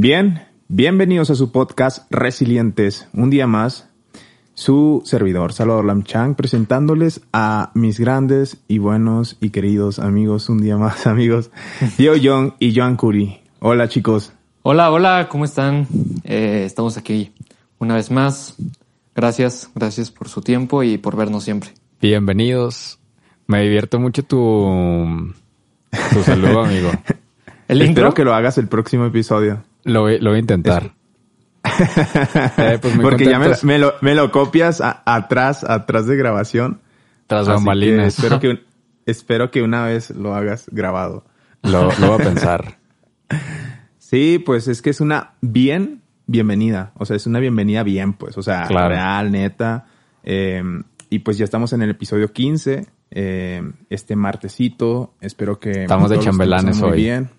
Bien, bienvenidos a su podcast Resilientes. Un día más, su servidor Salvador Lamchang presentándoles a mis grandes y buenos y queridos amigos, un día más amigos, Diego Young y Joan Curi. Hola chicos. Hola, hola, ¿cómo están? Eh, estamos aquí una vez más. Gracias, gracias por su tiempo y por vernos siempre. Bienvenidos. Me divierto mucho tu, tu saludo, amigo. ¿El Espero que lo hagas el próximo episodio. Lo voy, lo voy a intentar. eh, pues Porque ya me, me, lo, me, lo, copias a, atrás, atrás de grabación. Tras bambalinas. Espero que, espero que una vez lo hagas grabado. Lo, lo voy a pensar. sí, pues es que es una bien bienvenida. O sea, es una bienvenida bien, pues. O sea, real, neta. Eh, y pues ya estamos en el episodio 15. Eh, este martesito. Espero que. Estamos de chambelanes hoy. bien.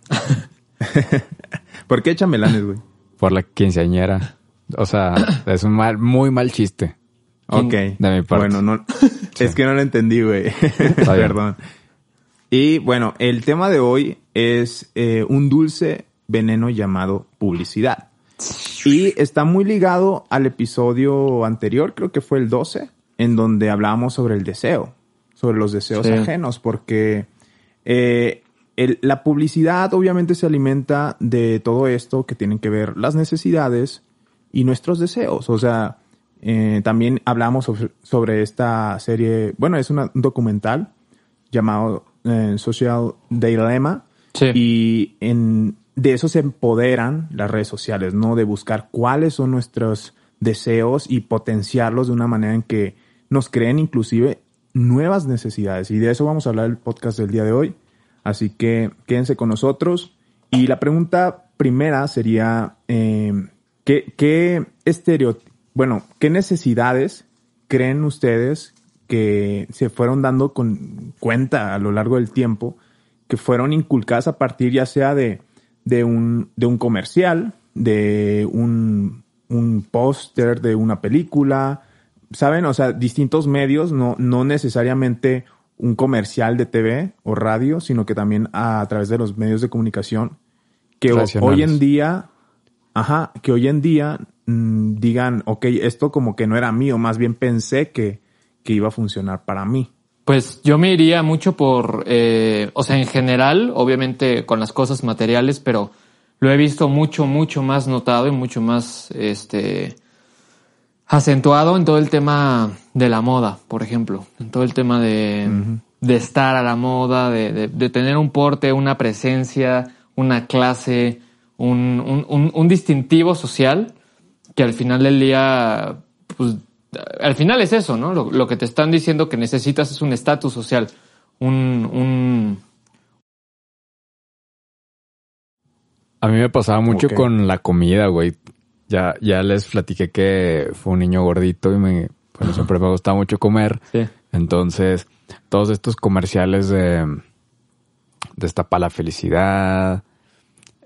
¿Por qué chambelanes, güey? Por la quinceañera. O sea, es un mal, muy mal chiste. Ok. De mi parte. Bueno, no, es que no lo entendí, güey. Perdón. Y bueno, el tema de hoy es eh, un dulce veneno llamado publicidad. Y está muy ligado al episodio anterior, creo que fue el 12, en donde hablábamos sobre el deseo, sobre los deseos ajenos, porque eh, la publicidad obviamente se alimenta de todo esto que tienen que ver las necesidades y nuestros deseos. O sea, eh, también hablamos sobre, esta serie, bueno, es un documental llamado eh, Social Dilemma. Y en, de eso se empoderan las redes sociales, ¿no? De buscar cuáles son nuestros deseos y potenciarlos de una manera en que nos creen inclusive nuevas necesidades. Y de eso vamos a hablar el podcast del día de hoy. Así que quédense con nosotros. Y la pregunta primera sería, eh, ¿qué, qué bueno, qué necesidades creen ustedes que se fueron dando con cuenta a lo largo del tiempo, que fueron inculcadas a partir ya sea de, de, un, de un comercial, de un, un póster, de una película, ¿saben? O sea, distintos medios, no, no necesariamente un comercial de TV o radio, sino que también a, través de los medios de comunicación, que hoy en día, ajá, que hoy en día mm, digan, ok, esto como que no era mío, más bien pensé que, que iba a funcionar para mí. Pues yo me iría mucho por, eh, o sea, en general, obviamente con las cosas materiales, pero lo he visto mucho, mucho más notado y mucho más, este, acentuado en todo el tema de la moda, por ejemplo, en todo el tema de, de estar a la moda, de, de, tener un porte, una presencia, una clase, un, un, un, distintivo social que al final del día, pues, al final es eso, ¿no? Lo, lo que te están diciendo que necesitas es un estatus social, un, un... A mí me pasaba mucho con la comida, güey. Ya, ya les platiqué que fue un niño gordito y me, bueno, siempre me gustaba mucho comer. Entonces, todos estos comerciales de Destapa la felicidad,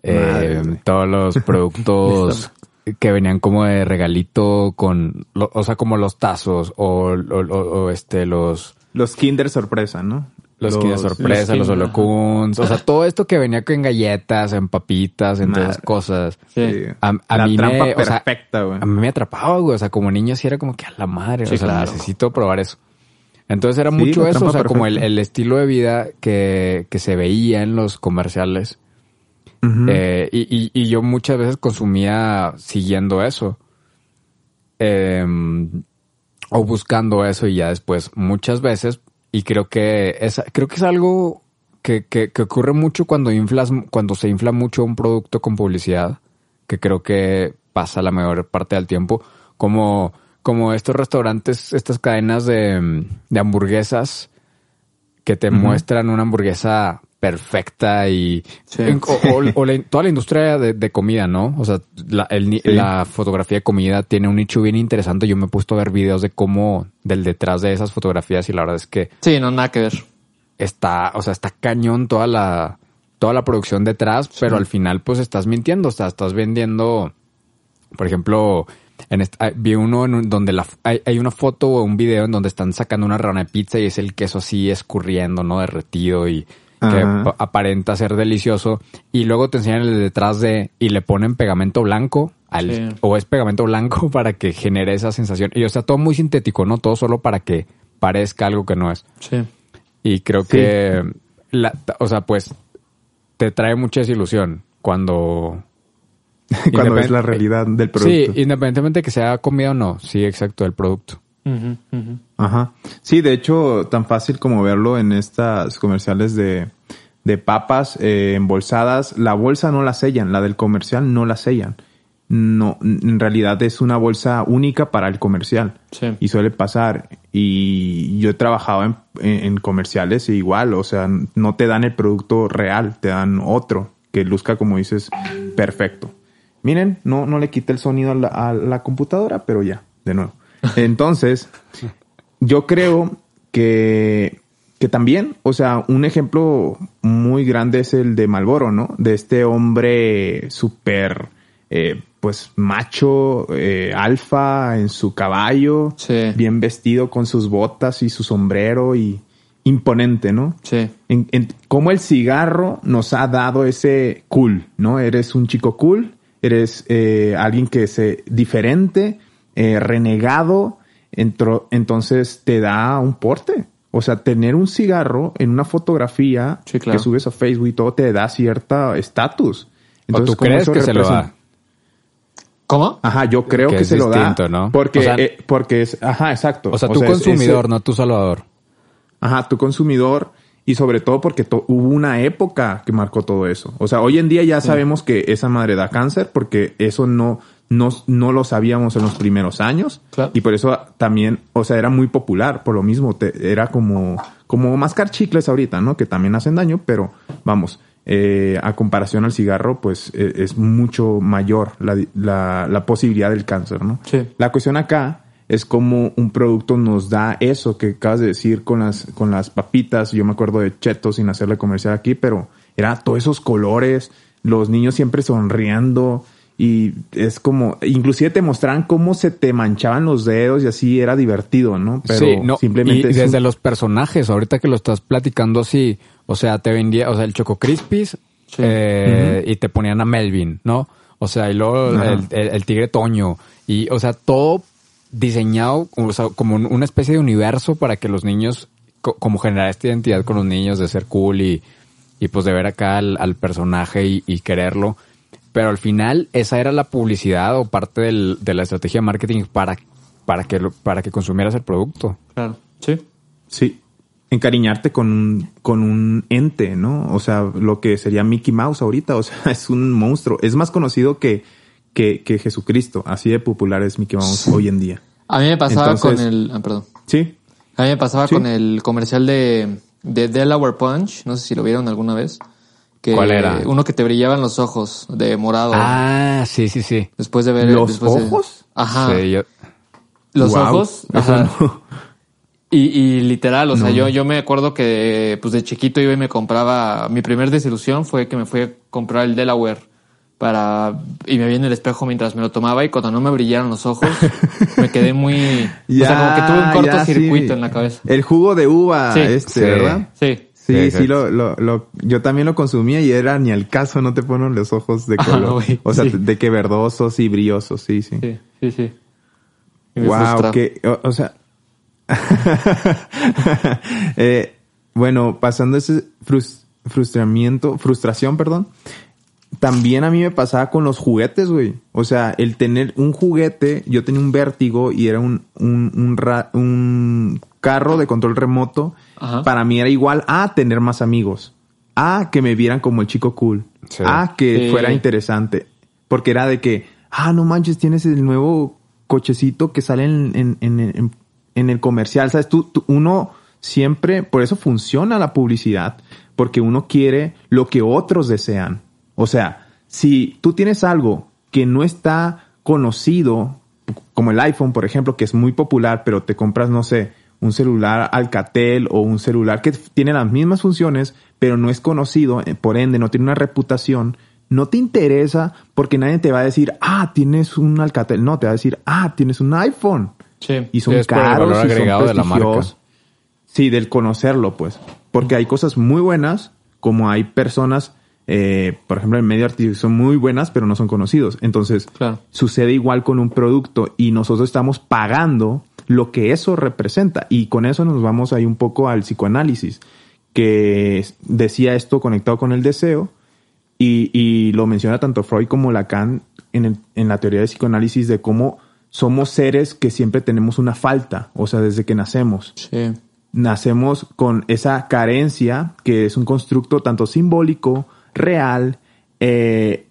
eh, todos los productos que venían como de regalito con, o sea, como los tazos o, o este, los... Los Kinder sorpresa, ¿no? Los, los sorpresa, los, holocuns, o sea, todo esto que venía con galletas, en papitas, en todas cosas. Sí. A, la mí trampa me, perfecta, güey. a mí me atrapaba, güey. O sea, como niño sí era como que a la madre, o sea, necesito probar eso. Entonces era mucho eso, o sea, como el, el, estilo de vida que, que se veía en los comerciales. eh, y, y, y, yo muchas veces consumía siguiendo eso. Eh, o buscando eso y ya después muchas veces y creo que es, creo que es algo que, que, que, ocurre mucho cuando inflas, cuando se infla mucho un producto con publicidad, que creo que pasa la mayor parte del tiempo, como, como estos restaurantes, estas cadenas de, de hamburguesas que te muestran una hamburguesa perfecta y o, toda la industria de, comida, ¿no? O sea, la, la, fotografía de comida tiene un nicho bien interesante. Yo me he puesto a ver videos de cómo del detrás de esas fotografías y la verdad es que sí, no nada que ver. Está, o sea, está cañón toda la toda la producción detrás, pero al final pues estás mintiendo, o sea, estás vendiendo, por ejemplo, en vi uno en donde la, hay, una foto o un video en donde están sacando una rana de pizza y es el queso así escurriendo, ¿no? Derretido y que aparenta ser delicioso. Y luego te enseñan el detrás de y le ponen pegamento blanco al, o es pegamento blanco para que genere esa sensación. Y o sea, todo muy sintético, ¿no? Todo solo para que parezca algo que no es. Sí. Y creo que, la, o sea, pues te trae mucha desilusión cuando... cuando ves la realidad del producto. Sí, independientemente de que sea comida o no. Sí, exacto, el producto. Ajá. Sí, de hecho, tan fácil como verlo en estas comerciales de, de papas eh, embolsadas. La bolsa no la sellan, la del comercial no la sellan. No, en realidad es una bolsa única para el comercial. Sí. Y suele pasar. Y yo he trabajado en, en, comerciales e igual, o sea, no te dan el producto real, te dan otro que luzca, como dices, perfecto. Miren, no, no le quité el sonido a la, a la computadora, pero ya, de nuevo. Entonces, yo creo que, que también, o sea, un ejemplo muy grande es el de Malboro, ¿no? De este hombre súper, eh, pues, macho, eh, alfa en su caballo, bien vestido con sus botas y su sombrero y imponente, ¿no? Sí. En, cómo el cigarro nos ha dado ese cool, ¿no? Eres un chico cool, eres eh, alguien que es diferente, renegado, entonces te da un porte. O sea, tener un cigarro en una fotografía que subes a Facebook y todo te da cierta estatus. ¿O tú crees que se lo da? ¿Cómo? Ajá, yo creo que, se lo da. ¿no? Porque, eh, porque es, ajá, exacto. O sea, tu consumidor, no tu salvador. Ajá, tu consumidor y sobre todo porque hubo una época que marcó todo eso. O sea, hoy en día ya sabemos que esa madre da cáncer porque eso no, no, no lo sabíamos en los primeros años y por eso también, o sea, era muy popular, por lo mismo, era como, como mascar chicles ahorita, ¿no? Que también hacen daño, pero vamos, eh, a comparación al cigarro, pues e, es mucho mayor la, la, la, posibilidad del cáncer, ¿no? Sí. La cuestión acá es como un producto nos da eso que acabas de decir con las, con las papitas, yo me acuerdo de Chetos sin hacerle comercial aquí, pero era todos esos colores, los niños siempre sonriendo, y es como, inclusive te mostraban cómo se te manchaban los dedos y así era divertido, ¿no? Pero sí, no, simplemente. Y desde los personajes, ahorita que lo estás platicando así, o sea, te vendía, o sea, el Choco Crispis eh, y te ponían a Melvin, ¿no? O sea, y luego el, Tigre Toño, y, o sea, todo diseñado o sea, como una especie de universo para que los niños, como generar esta identidad con los niños de ser cool y, y pues de ver acá al, personaje y quererlo. Pero al final esa era la publicidad o parte del, de la estrategia de marketing para, para, que, para que consumieras el producto. Claro, sí. Sí, encariñarte con un, con un ente, ¿no? O sea, lo que sería Mickey Mouse ahorita, o sea, es un monstruo. Es más conocido que, que, que Jesucristo. Así de popular es Mickey Mouse hoy en día. A mí me pasaba con el... Ah, perdón. Sí. A mí me pasaba con el comercial de, de Delaware Punch. No sé si lo vieron alguna vez. ¿Cuál era? Uno que te brillaban los ojos de morado. Ah, sí, sí, sí. Después de ver los ojos. Ajá. Los ojos. Ajá. Y, y, literal, o sea, yo, yo me acuerdo que pues de chiquito iba y me compraba. Mi primer desilusión fue que me fui a comprar el Delaware para y me vi en el espejo mientras me lo tomaba y cuando no me brillaron los ojos me quedé muy o sea como que tuve un cortocircuito en la cabeza el jugo de uva este verdad sí Sí, sí, lo, lo, lo, yo también lo consumía y era ni al caso, no te ponen los ojos de color. o sea, de que verdosos y brillosos, sí, sí. Sí, sí, sí. Wow, que, o, sea. eh, bueno, pasando ese frustramiento, frustración, perdón. También a mí me pasaba con los juguetes, güey. O sea, el tener un juguete, yo tenía un vértigo y era un, un, un, un carro de control remoto para mí era igual a tener más amigos, a que me vieran como el chico cool, a que fuera interesante, porque era de que, ah, no manches, tienes el nuevo cochecito que sale en, en, en, el comercial, ¿sabes? Tú, uno siempre, por eso funciona la publicidad, porque uno quiere lo que otros desean. O sea, si tú tienes algo que no está conocido, como el iPhone, por ejemplo, que es muy popular, pero te compras, no sé, un celular Alcatel o un celular que tiene las mismas funciones, pero no es conocido, eh, por ende no tiene una reputación, no te interesa porque nadie te va a decir, ah, tienes un Alcatel. No, te va a decir, ah, tienes un iPhone. Sí. Y son caros y son de la marca. Sí, del conocerlo, pues. Porque hay cosas muy buenas, como hay personas, eh, por ejemplo, en medio artístico son muy buenas, pero no son conocidos. Entonces, sucede igual con un producto y nosotros estamos pagando lo que eso representa. Y con eso nos vamos ahí un poco al psicoanálisis, que decía esto conectado con el deseo, y, lo menciona tanto Freud como Lacan en, en la teoría de psicoanálisis de cómo somos seres que siempre tenemos una falta, o sea, desde que nacemos. Sí. Nacemos con esa carencia que es un constructo tanto simbólico, real eh,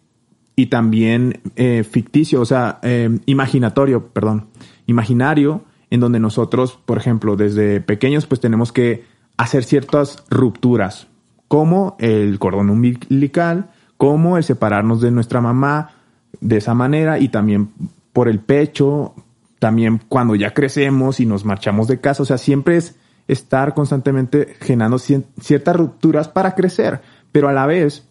y también eh, ficticio, o sea, eh, imaginatorio, perdón, imaginario, en donde nosotros, por ejemplo, desde pequeños, pues tenemos que hacer ciertas rupturas, como el cordón umbilical, como el separarnos de nuestra mamá de esa manera y también por el pecho, también cuando ya crecemos y nos marchamos de casa, o sea, siempre es estar constantemente generando ciertas rupturas para crecer, pero a la vez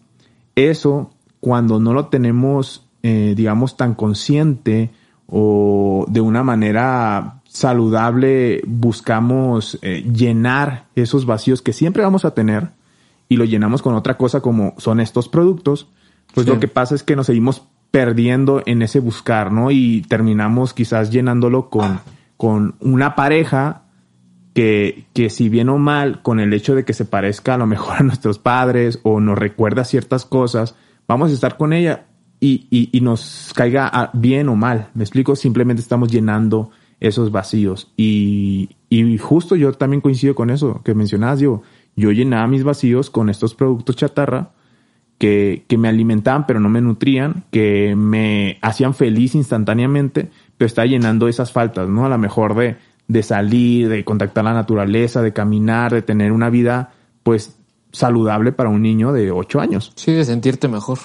eso cuando no lo tenemos, eh, digamos, tan consciente o de una manera saludable buscamos eh, llenar esos vacíos que siempre vamos a tener, y lo llenamos con otra cosa como son estos productos, pues lo que pasa es que nos seguimos perdiendo en ese buscar, ¿no? Y terminamos quizás llenándolo con, con una pareja que, que si bien o mal, con el hecho de que se parezca a lo mejor a nuestros padres o nos recuerda ciertas cosas, vamos a estar con ella y, y, nos caiga bien o mal. Me explico, simplemente estamos llenando esos vacíos. Y, y justo yo también coincido con eso que mencionabas, yo yo llenaba mis vacíos con estos productos chatarra que, me alimentaban pero no me nutrían, que me hacían feliz instantáneamente, pero está llenando esas faltas, ¿no? A lo mejor de, de salir, de contactar la naturaleza, de caminar, de tener una vida pues saludable para un niño de 8 años. Sí, de sentirte mejor.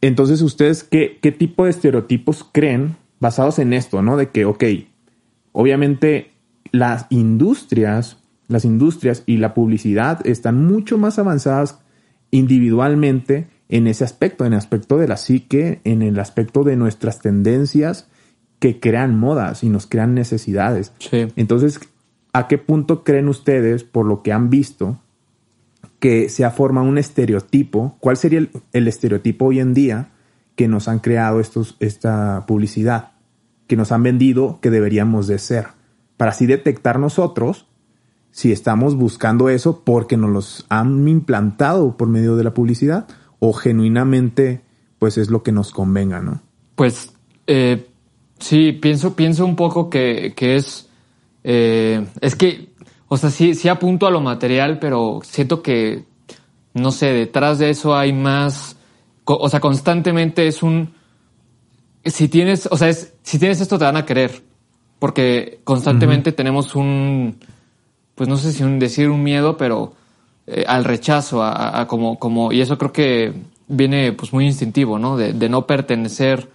Entonces, ¿ustedes qué, qué tipo de estereotipos creen basados en esto, ¿no? De que, ok, obviamente las industrias las industrias y la publicidad están mucho más avanzadas individualmente en ese aspecto, en el aspecto de la psique, en el aspecto de nuestras tendencias que crean modas y nos crean necesidades. Entonces, ¿a qué punto creen ustedes, por lo que han visto, que se ha formado un estereotipo? ¿Cuál sería el, el, estereotipo hoy en día que nos han creado estos, esta publicidad? Que nos han vendido que deberíamos de ser. Para así detectar nosotros si estamos buscando eso porque nos los han implantado por medio de la publicidad o genuinamente pues es lo que nos convenga, ¿no? Pues eh, sí, pienso, pienso un poco que, es, eh, es que, o sea, sí, sí apunto a lo material, pero siento que, no sé, detrás de eso hay más, o sea, constantemente es un, si tienes, o sea, es, si tienes esto te van a querer, porque constantemente tenemos un, pues no sé si un, decir un miedo, pero eh, al rechazo, a, como, como, y eso creo que viene pues muy instintivo, ¿no? De, de, no pertenecer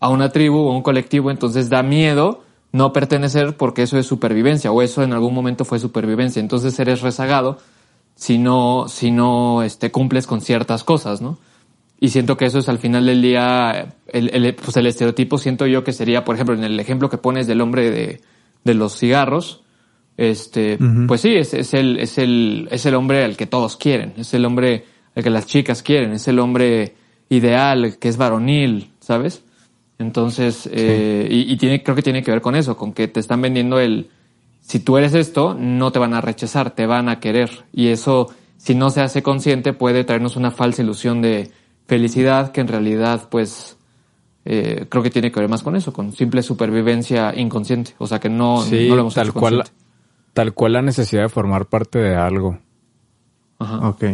a una tribu o un colectivo, entonces da miedo no pertenecer porque eso es supervivencia, o eso en algún momento fue supervivencia, entonces eres rezagado si no, si no este, cumples con ciertas cosas, ¿no? Y siento que eso es al final del día, el, el, pues el estereotipo siento yo que sería, por ejemplo, en el ejemplo que pones del hombre de, de los cigarros, este, pues sí, es, es, el, es, el, es el hombre al que todos quieren, es el hombre al que las chicas quieren, es el hombre ideal, que es varonil, ¿sabes? Entonces, eh, y, tiene, creo que tiene que ver con eso, con que te están vendiendo el, si tú eres esto, no te van a rechazar, te van a querer. Y eso, si no se hace consciente, puede traernos una falsa ilusión de felicidad que en realidad, pues, eh, creo que tiene que ver más con eso, con simple supervivencia inconsciente. O sea que no, no lo hemos tal cual Tal cual la necesidad de formar parte de algo. Ajá. Ok.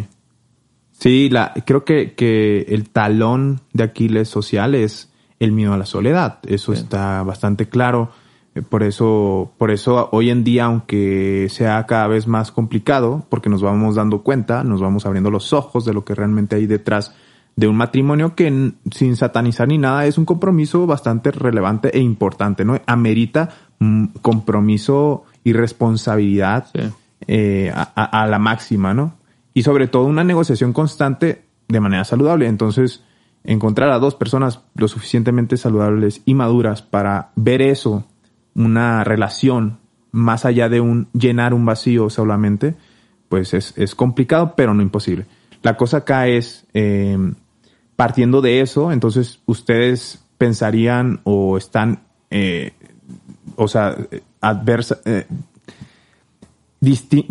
Sí, la, creo que, que el talón de Aquiles social es el miedo a la soledad. Eso está bastante claro. Eh, por eso, por eso hoy en día, aunque sea cada vez más complicado, porque nos vamos dando cuenta, nos vamos abriendo los ojos de lo que realmente hay detrás de un matrimonio que sin satanizar ni nada es un compromiso bastante relevante e importante, ¿no? Amerita compromiso y responsabilidad eh, a, la máxima, ¿no? Y sobre todo una negociación constante de manera saludable. Entonces, encontrar a dos personas lo suficientemente saludables y maduras para ver eso, una relación más allá de un llenar un vacío solamente, pues es, complicado, pero no imposible. La cosa acá es, eh, partiendo de eso, entonces ustedes pensarían o están, eh, o sea, adversa, eh,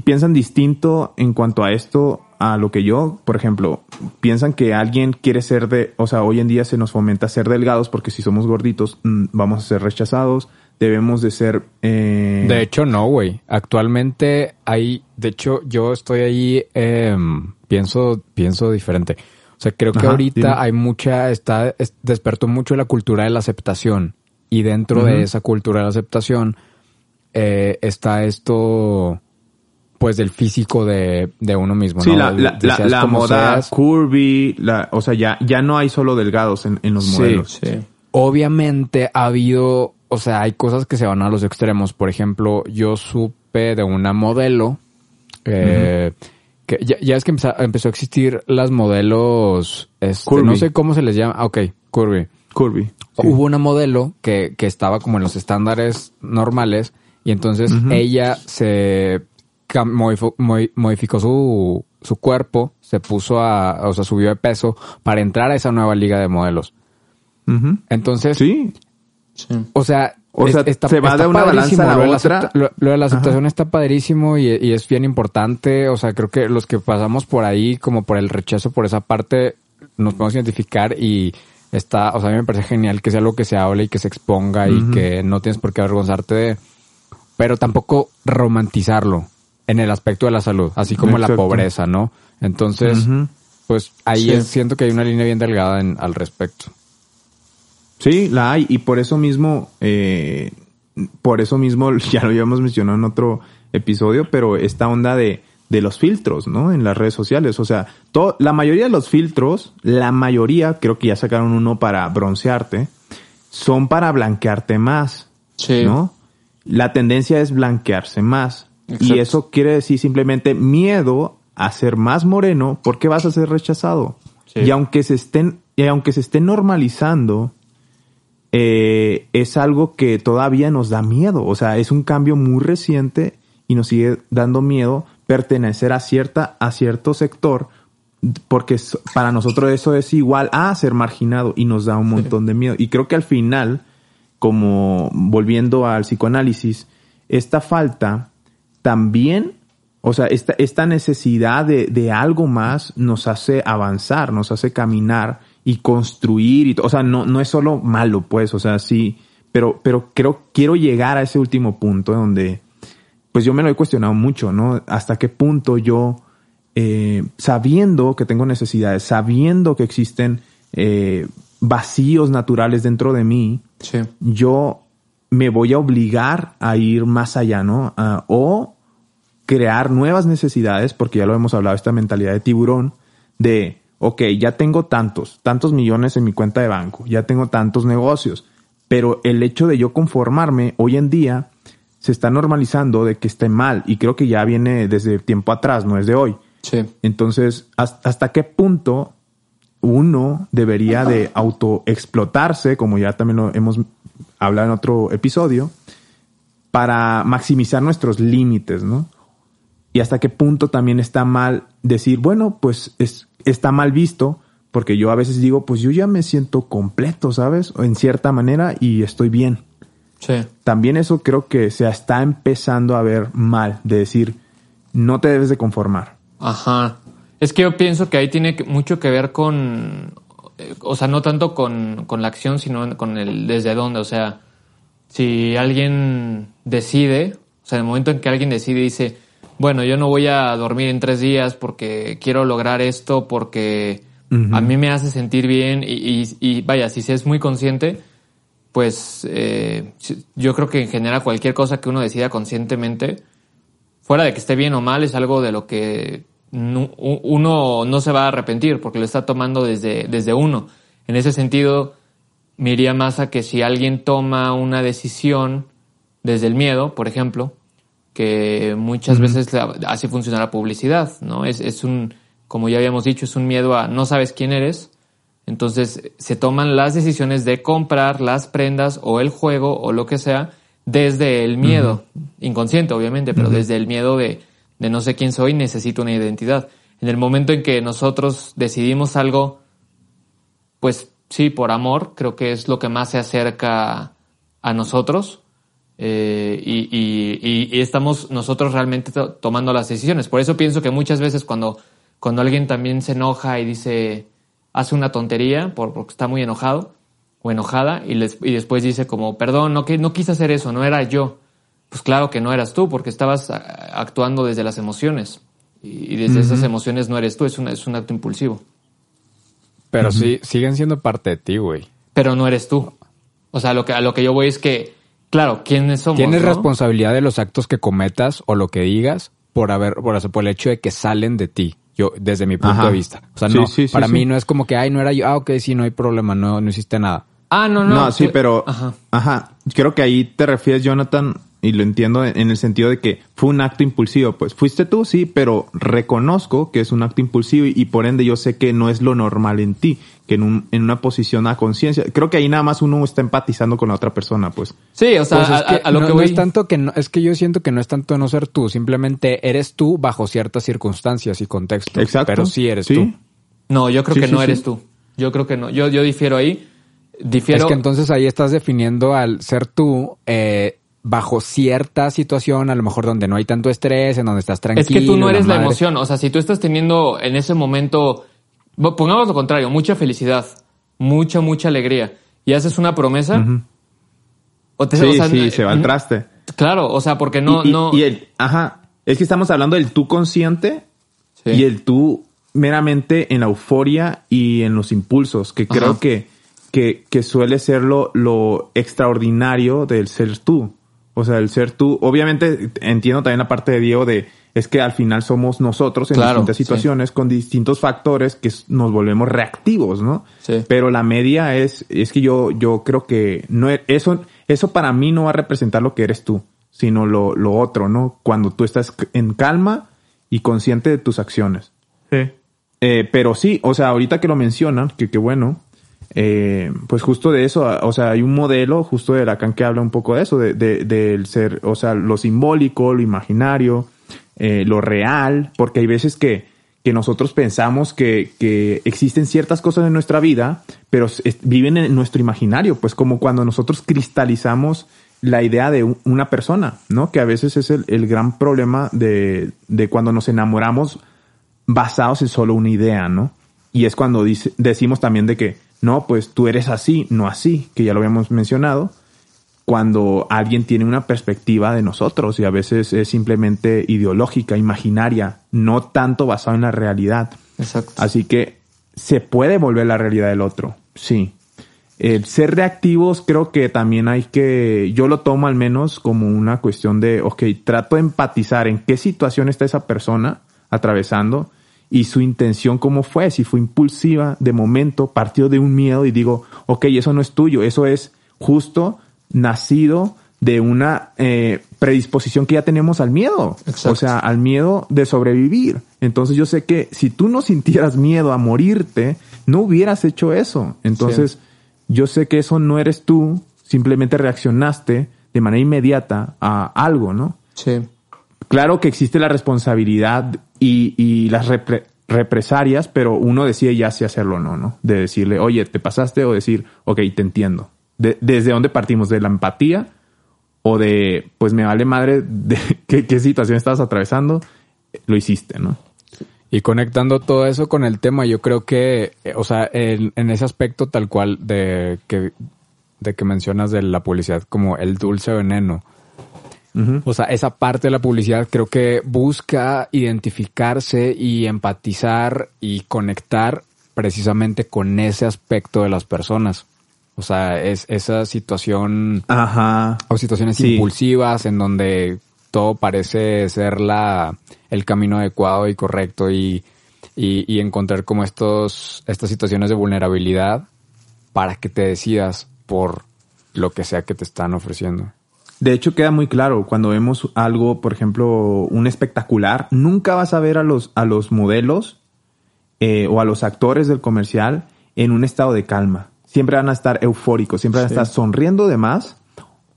piensan distinto en cuanto a esto a lo que yo, por ejemplo, piensan que alguien quiere ser de, o sea, hoy en día se nos fomenta ser delgados porque si somos gorditos mm, vamos a ser rechazados, debemos de ser... Eh... De hecho, no, güey. Actualmente hay, de hecho, yo estoy ahí, em, pienso, pienso diferente. O sea, creo que ahorita hay mucha, está, despertó mucho la cultura de la aceptación. Y dentro de esa cultura de la aceptación eh, está esto, pues, del físico de, de uno mismo. Sí, la, la, moda curvy, la, o sea, ya, ya no hay solo delgados en, en los modelos. Sí. Obviamente ha habido, o sea, hay cosas que se van a los extremos. Por ejemplo, yo supe de una modelo eh, que ya, es que empezó, a existir las modelos, este, no sé cómo se les llama, ah, ok, curvy. Curvy. Hubo una modelo que, que estaba como en los estándares normales y entonces ella se modificó su, su cuerpo, se puso a, o sea, subió de peso para entrar a esa nueva liga de modelos. Entonces, sí. O sea, o sea, se va de una balanza a la otra. lo, de la aceptación está padrísimo y, es bien importante. O sea, creo que los que pasamos por ahí, como por el rechazo por esa parte, nos podemos identificar y está, o sea, a mí me parece genial que sea algo que se hable y que se exponga y que no tienes por qué avergonzarte de, pero tampoco romantizarlo en el aspecto de la salud, así como la pobreza, ¿no? Entonces, pues ahí siento que hay una línea bien delgada en, al respecto. Sí, la hay y por eso mismo, eh, por eso mismo ya lo habíamos mencionado en otro episodio, pero esta onda de, de los filtros, ¿no? En las redes sociales, o sea, la mayoría de los filtros, la mayoría, creo que ya sacaron uno para broncearte, son para blanquearte más, sí. ¿no? La tendencia es blanquearse más y eso quiere decir simplemente miedo a ser más moreno porque vas a ser rechazado. Y aunque se estén, y aunque se esté normalizando eh, es algo que todavía nos da miedo. O sea, es un cambio muy reciente y nos sigue dando miedo pertenecer a cierta, a cierto sector, porque para nosotros eso es igual a ser marginado y nos da un montón de miedo. Y creo que al final, como volviendo al psicoanálisis, esta falta también, o sea, esta, esta necesidad de, de algo más nos hace avanzar, nos hace caminar y construir y o sea, no, no es solo malo, pues, o sea, sí, pero, pero creo, quiero llegar a ese último punto donde, pues yo me lo he cuestionado mucho, ¿no? Hasta qué punto yo, eh, sabiendo que tengo necesidades, sabiendo que existen eh, vacíos naturales dentro de mí, yo me voy a obligar a ir más allá, ¿no? o crear nuevas necesidades, porque ya lo hemos hablado, esta mentalidad de tiburón, de ok, ya tengo tantos, tantos millones en mi cuenta de banco, ya tengo tantos negocios, pero el hecho de yo conformarme hoy en día se está normalizando de que esté mal y creo que ya viene desde tiempo atrás, no es de hoy. Sí. Entonces, ¿hasta qué punto uno debería de autoexplotarse, como ya también lo hemos hablado en otro episodio, para maximizar nuestros límites, ¿no? Y hasta qué punto también está mal decir, bueno, pues es, está mal visto, porque yo a veces digo, pues yo ya me siento completo, ¿sabes? En cierta manera y estoy bien. Sí. También eso creo que se está empezando a ver mal, de decir, no te debes de conformar. Ajá. Es que yo pienso que ahí tiene mucho que ver con, o sea, no tanto con, con la acción, sino con el desde dónde. O sea, si alguien decide, o sea, en el momento en que alguien decide y dice, bueno, yo no voy a dormir en tres días porque quiero lograr esto, porque a mí me hace sentir bien y, y, vaya, si se es muy consciente, pues eh, yo creo que en general cualquier cosa que uno decida conscientemente, fuera de que esté bien o mal, es algo de lo que uno no se va a arrepentir porque lo está tomando desde, desde uno. En ese sentido, me iría más a que si alguien toma una decisión desde el miedo, por ejemplo, que muchas veces así funciona la publicidad, ¿no? Es, es un, como ya habíamos dicho, es un miedo a no sabes quién eres, entonces se toman las decisiones de comprar las prendas o el juego o lo que sea desde el miedo, inconsciente obviamente, pero desde el miedo de, de no sé quién soy, necesito una identidad. En el momento en que nosotros decidimos algo, pues sí, por amor, creo que es lo que más se acerca a nosotros. Eh, y, y, y, estamos nosotros realmente tomando las decisiones. Por eso pienso que muchas veces cuando, cuando alguien también se enoja y dice, hace una tontería por, porque está muy enojado o enojada y, les, y después dice como, perdón, no, que, no quise hacer eso, no era yo. Pues claro que no eras tú porque estabas actuando desde las emociones y, desde esas emociones no eres tú, es un, es un acto impulsivo. Pero sí, siguen siendo parte de ti, güey. Pero no eres tú. O sea, lo que, a lo que yo voy es que, claro, ¿quiénes somos? Tienes responsabilidad de los actos que cometas o lo que digas por haber, por, por el hecho de que salen de ti. Yo, desde mi punto de vista. O sea, no, para mí no es como que, ay, no era yo, ah, ok, sí, no hay problema, no, no hiciste nada. Ah, no, no. No, sí, pero, ajá. ajá. Creo que ahí te refieres, Jonathan, y lo entiendo en el sentido de que fue un acto impulsivo. Pues fuiste tú, sí, pero reconozco que es un acto impulsivo y, por ende yo sé que no es lo normal en ti, que en, un, en una posición a conciencia. Creo que ahí nada más uno está empatizando con la otra persona, pues. Sí, o sea, pues a, lo que voy... es tanto que no, es que yo siento que no es tanto no ser tú, simplemente eres tú bajo ciertas circunstancias y contextos. Exacto. Pero sí eres tú. No, yo creo que no eres tú. Yo creo que no. Yo, yo difiero ahí. Difiero... Es que entonces ahí estás definiendo al ser tú, eh, bajo cierta situación, a lo mejor donde no hay tanto estrés, en donde estás tranquilo. Es que tú no eres la, emoción. O sea, si tú estás teniendo en ese momento, pongamos lo contrario, mucha felicidad, mucha, mucha alegría, y haces una promesa. o te, sí, sí, se va al traste. Claro, o sea, porque no, y, no. Y el, ajá, es que estamos hablando del tú consciente y el tú meramente en la euforia y en los impulsos, que creo que, que, que, suele ser lo, lo extraordinario del ser tú. O sea, el ser tú, obviamente entiendo también la parte de Diego de, es que al final somos nosotros en distintas situaciones con distintos factores que nos volvemos reactivos, ¿no? Sí. Pero la media es, es que yo, yo creo que no, e, eso, eso para mí no va a representar lo que eres tú, sino lo, lo otro, ¿no? Cuando tú estás en calma y consciente de tus acciones. Sí. Eh, pero sí, o sea, ahorita que lo mencionan, que qué bueno, eh, pues justo de eso, o sea, hay un modelo justo de Lacan que habla un poco de eso, de, ser, o sea, lo simbólico, lo imaginario, eh, lo real, porque hay veces que, que nosotros pensamos que, que, existen ciertas cosas en nuestra vida, pero viven en nuestro imaginario, pues como cuando nosotros cristalizamos la idea de una persona, ¿no? Que a veces es el, el gran problema de, de, cuando nos enamoramos basados en solo una idea, ¿no? Y es cuando decimos también de que no, pues tú eres así, no así, que ya lo habíamos mencionado, cuando alguien tiene una perspectiva de nosotros y a veces es simplemente ideológica, imaginaria, no tanto basado en la realidad. Exacto. Así que se puede volver la realidad del otro, sí. El ser reactivos creo que también hay que, yo lo tomo al menos como una cuestión de, ok, trato de empatizar en qué situación está esa persona atravesando y su intención cómo fue, si fue impulsiva, de momento, partió de un miedo y digo, ok, eso no es tuyo, eso es justo nacido de una eh, predisposición que ya tenemos al miedo, o sea, al miedo de sobrevivir. Entonces yo sé que si tú no sintieras miedo a morirte, no hubieras hecho eso. Entonces yo sé que eso no eres tú, simplemente reaccionaste de manera inmediata a algo, ¿no? Sí. Claro que existe la responsabilidad y, las represalias, pero uno decide ya si hacerlo o no, ¿no? De decirle, oye, te pasaste o decir, ok, te entiendo. ¿Desde dónde partimos? ¿De la empatía? ¿O de, pues me vale madre de qué, situación estás atravesando? Lo hiciste, ¿no? Y conectando todo eso con el tema, yo creo que, eh, o sea, en, en ese aspecto tal cual de que, de que mencionas de la publicidad como el dulce veneno, o sea, esa parte de la publicidad creo que busca identificarse y empatizar y conectar precisamente con ese aspecto de las personas. O sea, es esa situación Ajá. o situaciones impulsivas en donde todo parece ser la el camino adecuado y correcto y, y, y encontrar como estos estas situaciones de vulnerabilidad para que te decidas por lo que sea que te están ofreciendo. De hecho, queda muy claro cuando vemos algo, por ejemplo, un espectacular, nunca vas a ver a los, a los modelos eh, o a los actores del comercial en un estado de calma. Siempre van a estar eufóricos, siempre van a estar sonriendo de más,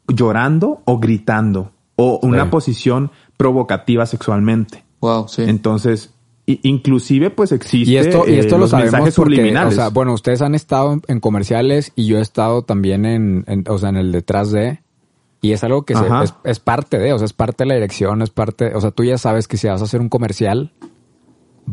llorando o gritando, o una posición provocativa sexualmente. Wow, sí. Entonces, inclusive pues existe y esto y esto eh, lo sabemos porque, o sea, bueno ustedes han estado en comerciales y yo he estado también en, o sea en el detrás de y es algo que es, parte de, o sea, es parte de la dirección, es parte, o sea, tú ya sabes que si vas a hacer un comercial,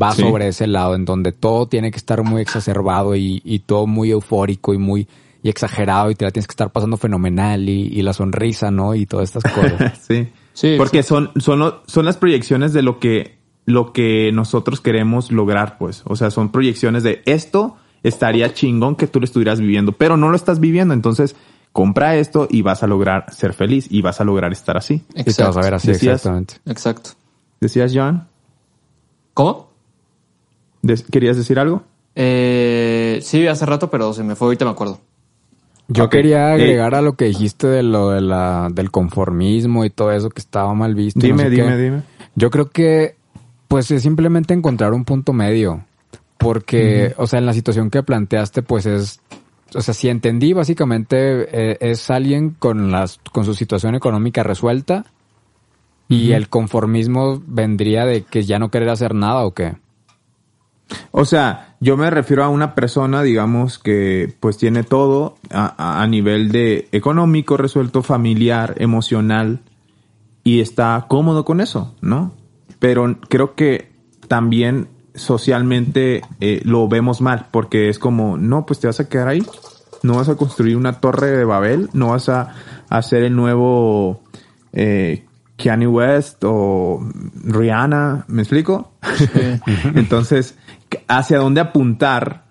va sobre ese lado, en donde todo tiene que estar muy exacerbado y, todo muy eufórico y muy y exagerado y te la tienes que estar pasando fenomenal y, la sonrisa, ¿no? Y todas estas cosas. sí. Sí. Porque son, son, son las proyecciones de lo que, lo que nosotros queremos lograr, pues. O sea, son proyecciones de esto estaría chingón que tú lo estuvieras viviendo, pero no lo estás viviendo. Entonces, compra esto y vas a lograr ser feliz y vas a lograr estar así. Exacto. Y te vas a ver así, exactamente. Exacto. ¿Decías, John? ¿Cómo? ¿Querías decir algo? Eh, sí, hace rato, pero se me fue, ahorita me acuerdo. Yo quería eh, agregar a lo que dijiste de lo de la, del conformismo y todo eso que estaba mal visto. Dime, dime, dime. Yo creo que, pues, es simplemente encontrar un punto medio. Porque, o sea, en la situación que planteaste, pues es o sea, si entendí, básicamente eh, es alguien con las, con su situación económica resuelta y el conformismo vendría de que ya no querer hacer nada o qué. O sea, yo me refiero a una persona, digamos, que pues tiene todo a, a nivel de económico, resuelto, familiar, emocional y está cómodo con eso, ¿no? Pero creo que también socialmente eh, lo vemos mal, porque es como, no, pues te vas a quedar ahí, no vas a construir una torre de Babel, no vas a hacer el nuevo eh, Kanye West o Rihanna, ¿me explico? Entonces, ¿hacia dónde apuntar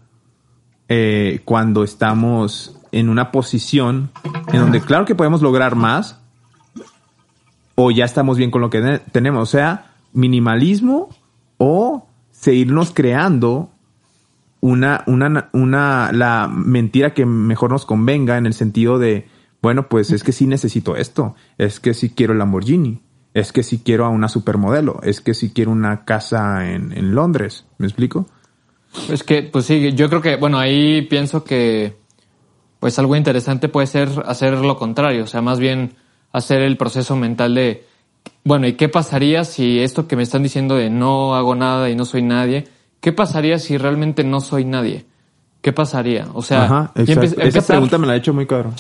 eh, cuando estamos en una posición en donde claro que podemos lograr más o ya estamos bien con lo que tenemos? O sea, minimalismo o seguirnos creando una, una, una, la mentira que mejor nos convenga en el sentido de, bueno, pues es que sí necesito esto, es que sí quiero el Lamborghini, es que sí quiero a una supermodelo, es que sí quiero una casa en, en Londres, ¿me explico? Es que, pues sí, yo creo que, bueno, ahí pienso que, pues algo interesante puede ser hacer lo contrario, o sea, más bien hacer el proceso mental de, bueno, ¿y qué pasaría si esto que me están diciendo de no hago nada y no soy nadie, qué pasaría si realmente no soy nadie? ¿Qué pasaría? O sea, esa pregunta me la ha hecho muy claro.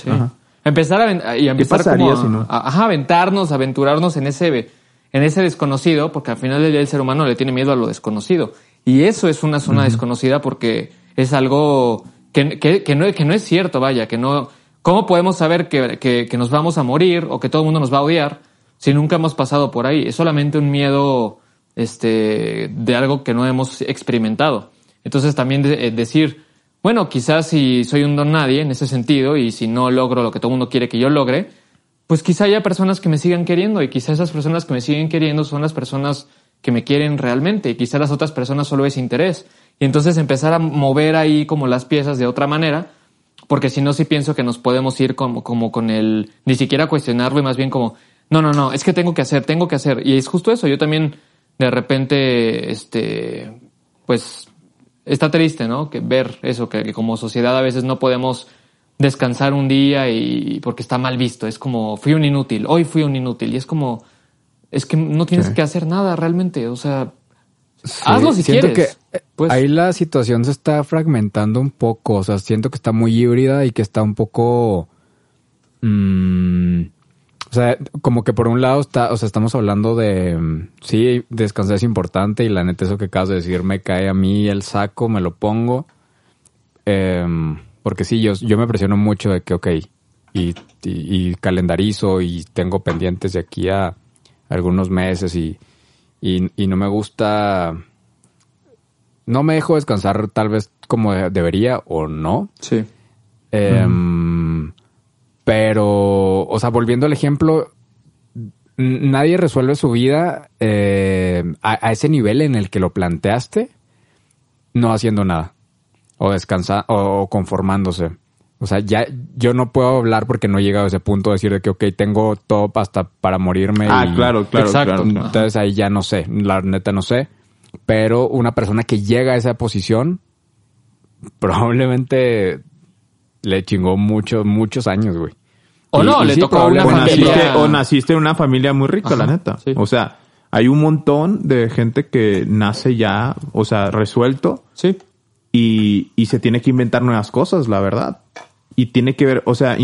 Empezar a, y empezar como a, aventarnos, aventurarnos en ese, en ese desconocido, porque al final del día el ser humano le tiene miedo a lo desconocido. Y eso es una zona desconocida porque es algo que, que, que, no, que no es cierto, vaya, que no... ¿Cómo podemos saber que, que nos vamos a morir o que todo el mundo nos va a odiar si nunca hemos pasado por ahí? Es solamente un miedo este, de algo que no hemos experimentado. Entonces también eh, decir, bueno, quizás si soy un don nadie en ese sentido y si no logro lo que todo el mundo quiere que yo logre, pues quizá haya personas que me sigan queriendo y quizá esas personas que me siguen queriendo son las personas que me quieren realmente y quizá las otras personas solo es interés. Y entonces empezar a mover ahí como las piezas de otra manera, porque si no, sí pienso que nos podemos ir como, como con el, ni siquiera cuestionarlo y más bien como, no, no, no, es que tengo que hacer, tengo que hacer. Y es justo eso, yo también de repente, este, pues, está triste, ¿no? Que ver eso, que, como sociedad a veces no podemos descansar un día y porque está mal visto. Es como, fui un inútil, hoy fui un inútil. Y es como, es que no tienes que hacer nada realmente. O sea, hazlo si siento quieres. que pues, ahí la situación se está fragmentando un poco. O sea, siento que está muy híbrida y que está un poco... Mmm, o sea, como que por un lado está, o sea, estamos hablando de, mm, sí, descansar es importante y la neta eso que acabas de decir me cae a mí el saco, me lo pongo. Em, porque sí, yo, yo me presiono mucho de que, ok, y, y, calendarizo y tengo pendientes de aquí a algunos meses y, y, no me gusta, no me dejo descansar tal vez como debería o no. Sí. Eh, Pero, o sea, volviendo al ejemplo, nadie resuelve su vida eh, a, ese nivel en el que lo planteaste, no haciendo nada. O descansando, o conformándose. O sea, ya yo no puedo hablar porque no he llegado a ese punto de decir de que, ok, tengo todo hasta para morirme. Ah, claro, claro, Exacto. Entonces ahí ya no sé, la neta no sé. Pero una persona que llega a esa posición, probablemente le chingó muchos, muchos años, güey. O no, le tocó una familia... o naciste en una familia muy rica, la neta. O sea, hay un montón de gente que nace ya, o sea, resuelto. Sí. Y, y se tiene que inventar nuevas cosas, la verdad. Y tiene que ver, o sea,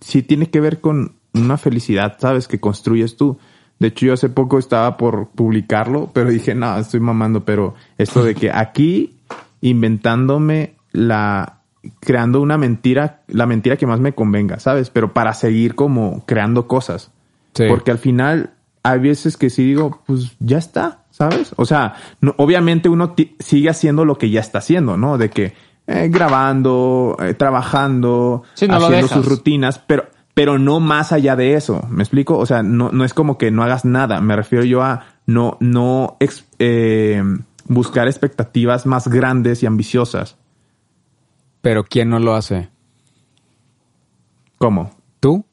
sí tiene que ver con una felicidad, ¿sabes? Que construyes tú. De hecho, yo hace poco estaba por publicarlo, pero dije, no, estoy mamando, pero esto de que aquí inventándome la, creando una mentira, la mentira que más me convenga, ¿sabes? Pero para seguir como creando cosas. Porque al final hay veces que sí digo, pues ya está, ¿sabes? O sea, no, obviamente uno sigue haciendo lo que ya está haciendo, ¿no? De que eh, grabando, eh, trabajando, haciendo sus rutinas, pero, pero no más allá de eso. ¿Me explico? O sea, no, no es como que no hagas nada. Me refiero yo a no, no eh, buscar expectativas más grandes y ambiciosas. Pero ¿quién no lo hace? ¿Cómo? ¿Tú?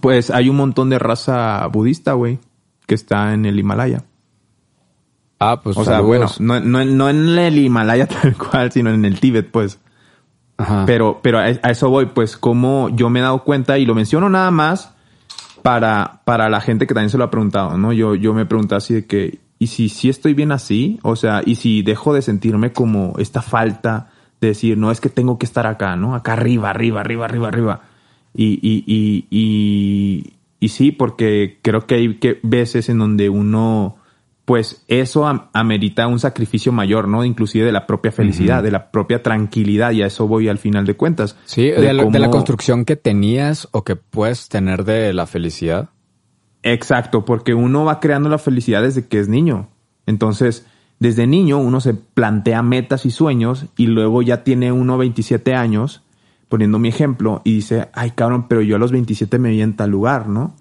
Pues hay un montón de raza budista, güey, que está en el Himalaya. Ah, pues. O sea, bueno, no, no, en el Himalaya tal cual, sino en el Tíbet, pues. Ajá. Pero, pero a, eso voy, pues, como yo me he dado cuenta, y lo menciono nada más para, para la gente que también se lo ha preguntado, ¿no? Yo, yo me he preguntado así de que, ¿y si, si estoy bien así? O sea, ¿y si dejo de sentirme como esta falta de decir, no, es que tengo que estar acá, ¿no? Acá arriba, arriba, arriba, arriba, arriba. Y, y, y, y, y sí, porque creo que hay que veces en donde uno pues eso amerita un sacrificio mayor, ¿no? Inclusive de la propia felicidad, de la propia tranquilidad, y a eso voy al final de cuentas. Sí, de, la construcción que tenías o que puedes tener de la felicidad. Exacto, porque uno va creando la felicidad desde que es niño. Entonces, desde niño uno se plantea metas y sueños y luego ya tiene uno 27 años, poniendo mi ejemplo, y dice, ay cabrón, pero yo a los 27 me vi en tal lugar, ¿no?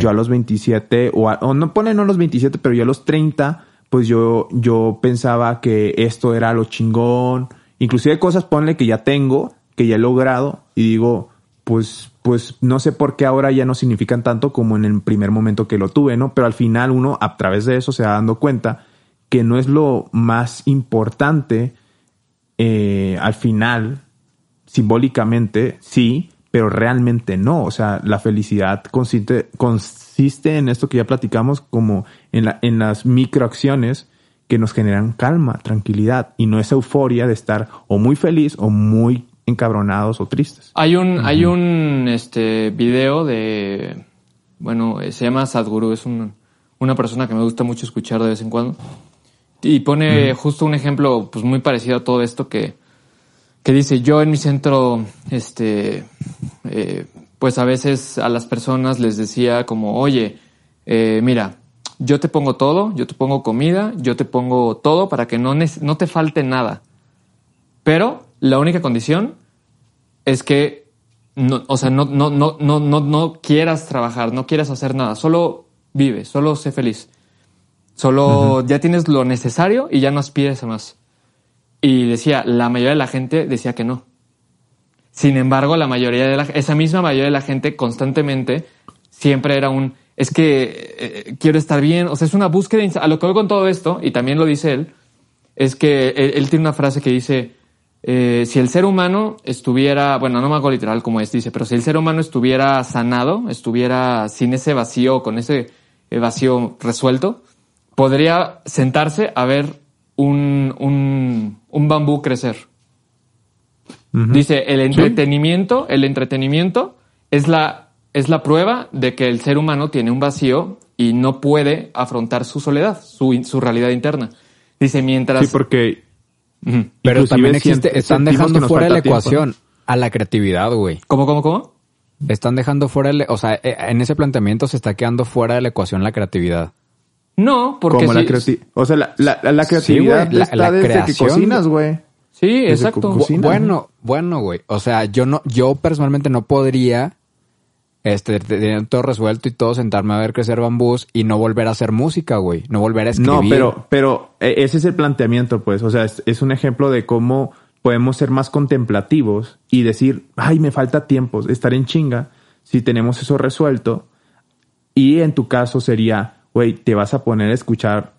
Yo a los 27, o, no ponen no a los 27, pero yo a los 30, pues yo, yo pensaba que esto era lo chingón. Inclusive cosas, ponle que ya tengo, que ya he logrado, y digo, pues, pues no sé por qué ahora ya no significan tanto como en el primer momento que lo tuve, ¿no? Pero al final uno, a través de eso, se va dando cuenta que no es lo más importante eh, al final, simbólicamente, sí, pero realmente no. O sea, la felicidad consiste, consiste en esto que ya platicamos, como en, la, en las microacciones que nos generan calma, tranquilidad y no esa euforia de estar o muy feliz o muy encabronados o tristes. Hay un, hay un este video de, bueno, se llama Sadhguru, es una persona que me gusta mucho escuchar de vez en cuando. Y pone justo un ejemplo pues muy parecido a todo esto que, que dice, yo en mi centro, este, eh, pues a veces a las personas les decía como, oye, eh, mira, yo te pongo todo, yo te pongo comida, yo te pongo todo para que no, no te falte nada. Pero la única condición es que, no, o sea, no, no, no, no, no, no quieras trabajar, no quieras hacer nada, solo vive, solo sé feliz. Solo ya tienes lo necesario y ya no aspires a más. Y decía, la mayoría de la gente decía que no. Sin embargo, la mayoría de la, esa misma mayoría de la gente constantemente siempre era un, es que eh, quiero estar bien. O sea, es una búsqueda. A lo que voy con todo esto, y también lo dice él, es que él, tiene una frase que dice, eh, si el ser humano estuviera, bueno, no me hago literal como es, dice, pero si el ser humano estuviera sanado, estuviera sin ese vacío, con ese eh, vacío resuelto, podría sentarse a ver un, un, un bambú crecer. Dice, el entretenimiento, el entretenimiento es la, es la prueba de que el ser humano tiene un vacío y no puede afrontar su soledad, su, su realidad interna. Dice, mientras... Sí, porque... Pero también existe, están dejando fuera de la ecuación a la creatividad, güey. ¿Cómo, cómo, cómo? Están dejando fuera, el, o sea, e, en ese planteamiento se está quedando fuera de la ecuación la creatividad. No, porque Como la O sea, la, la, creatividad está desde que cocinas, güey. Sí, exacto. bueno, bueno, güey. O sea, yo no, yo personalmente no podría este, tener todo resuelto y todo, sentarme a ver crecer bambús y no volver a hacer música, güey. No volver a escribir. No, pero, pero e, ese es el planteamiento, pues. O sea, es, un ejemplo de cómo podemos ser más contemplativos y decir, ay, me falta tiempo, estar en chinga, si tenemos eso resuelto. Y en tu caso sería, güey, te vas a poner a escuchar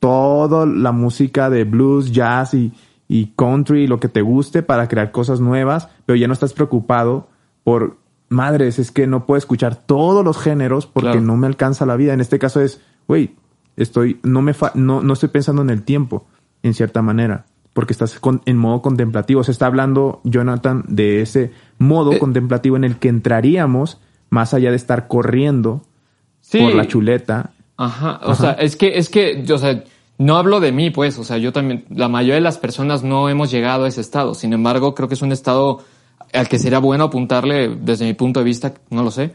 toda la música de blues, jazz y, y country, lo que te guste para crear cosas nuevas, pero ya no estás preocupado por madres, es que no puedo escuchar todos los géneros porque no me alcanza la vida. En este caso es, güey, estoy, no me no, no estoy pensando en el tiempo, en cierta manera, porque estás en modo contemplativo. Se está hablando, Jonathan, de ese modo eh. contemplativo en el que entraríamos más allá de estar corriendo por la chuleta. Ajá, o sea, es que, es que, o sea, no hablo de mí, pues, o sea, yo también, la mayoría de las personas no hemos llegado a ese estado. Sin embargo, creo que es un estado al que sería bueno apuntarle desde mi punto de vista, no lo sé.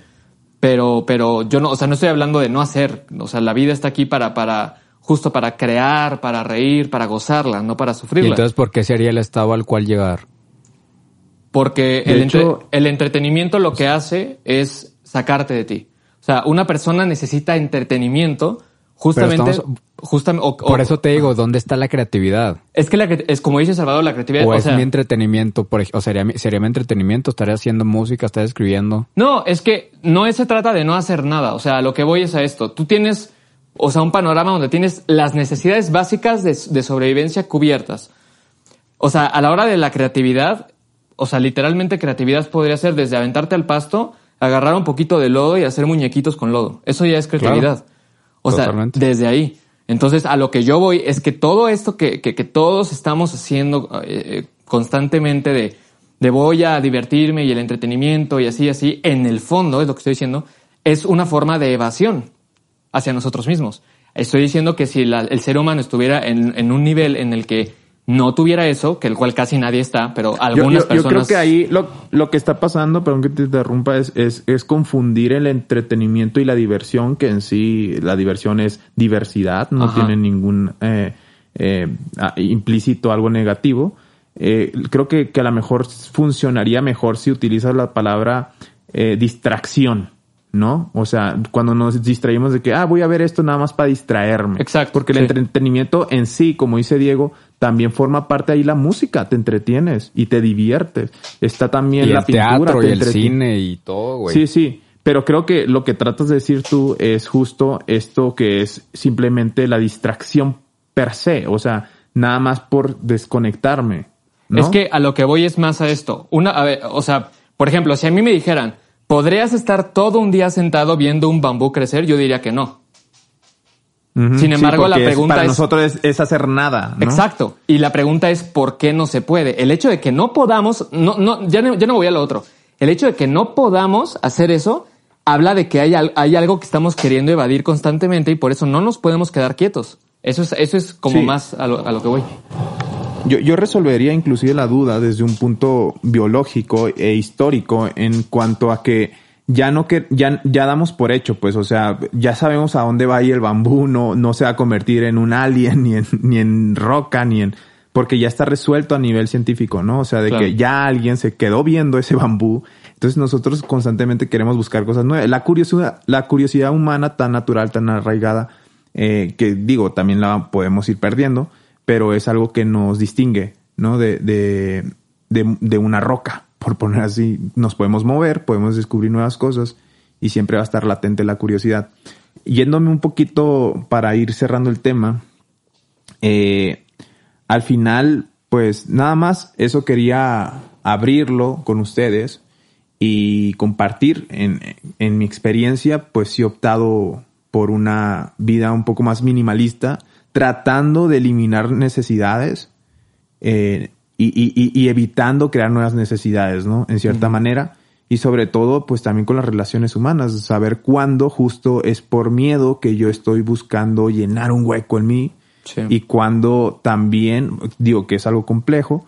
Pero, pero yo no, o sea, no estoy hablando de no hacer. O sea, la vida está aquí para, para, justo para crear, para reír, para gozarla, no para sufrirla. ¿Y entonces por qué sería el estado al cual llegar? Porque el, el entretenimiento lo que hace es sacarte de ti. O sea, una persona necesita entretenimiento Justamente, justamente por eso te digo, ¿dónde está la creatividad? Es que la, es como dice Salvador, la creatividad. O, es mi entretenimiento, por o sería, sería mi entretenimiento, estaría haciendo música, estaría escribiendo. No, es que no se trata de no hacer nada. O sea, lo que voy es a esto. Tú tienes, o sea, un panorama donde tienes las necesidades básicas de, de sobrevivencia cubiertas. O sea, a la hora de la creatividad, o sea, literalmente creatividad podría ser desde aventarte al pasto, agarrar un poquito de lodo y hacer muñequitos con lodo. Eso ya es creatividad. O sea, desde ahí. Entonces, a lo que yo voy es que todo esto que, que, todos estamos haciendo eh, constantemente de, de voy a divertirme y el entretenimiento y así, así, en el fondo, es lo que estoy diciendo, es una forma de evasión hacia nosotros mismos. Estoy diciendo que si el ser humano estuviera en, en un nivel en el que no tuviera eso, que el cual casi nadie está, pero algunas personas... Yo creo que ahí lo, lo, que está pasando, perdón que te interrumpa, es, es, es, confundir el entretenimiento y la diversión, que en sí la diversión es diversidad, no tiene ningún eh, eh, implícito algo negativo. Eh, creo que, que a lo mejor funcionaría mejor si utilizas la palabra eh, distracción. ¿No? O sea, cuando nos distraímos de que, ah, voy a ver esto nada más para distraerme. Exacto. Porque el entretenimiento en sí, como dice Diego, también forma parte ahí la música, te entretienes y te diviertes. Está también la pintura, teatro y el cine y todo, güey. Sí, sí. Pero creo que lo que tratas de decir tú es justo esto que es simplemente la distracción per se, o sea, nada más por desconectarme. Es que a lo que voy es más a esto. Una, a ver, o sea, por ejemplo, si a mí me dijeran, ¿podrías estar todo un día sentado viendo un bambú crecer? Yo diría que no. Sin embargo, la pregunta es, para nosotros es, hacer nada. Exacto. Y la pregunta es ¿por qué no se puede? El hecho de que no podamos, no, no, ya no, ya no voy a lo otro. El hecho de que no podamos hacer eso habla de que hay, hay algo que estamos queriendo evadir constantemente y por eso no nos podemos quedar quietos. Eso es, eso es como más a lo, a lo, que voy. Yo, yo resolvería inclusive la duda desde un punto biológico e histórico en cuanto a que ya no que ya, ya damos por hecho, pues, o sea, ya sabemos a dónde va a ir el bambú, no, no se va a convertir en un alien, ni en, ni en roca, ni en, porque ya está resuelto a nivel científico, ¿no? O sea, de que ya alguien se quedó viendo ese bambú. Entonces nosotros constantemente queremos buscar cosas nuevas. La curiosidad, la curiosidad humana tan natural, tan arraigada, eh, que digo, también la podemos ir perdiendo, pero es algo que nos distingue, ¿no? De, de, de, de una roca por poner así, nos podemos mover, podemos descubrir nuevas cosas y siempre va a estar latente la curiosidad. Yéndome un poquito para ir cerrando el tema, eh, al final, pues nada más, eso quería abrirlo con ustedes y compartir en, en mi experiencia, pues sí he optado por una vida un poco más minimalista, tratando de eliminar necesidades. Eh, y, evitando crear nuevas necesidades, ¿no? En cierta manera. Y sobre todo, pues también con las relaciones humanas, saber cuándo justo es por miedo que yo estoy buscando llenar un hueco en mí y cuándo también, digo que es algo complejo,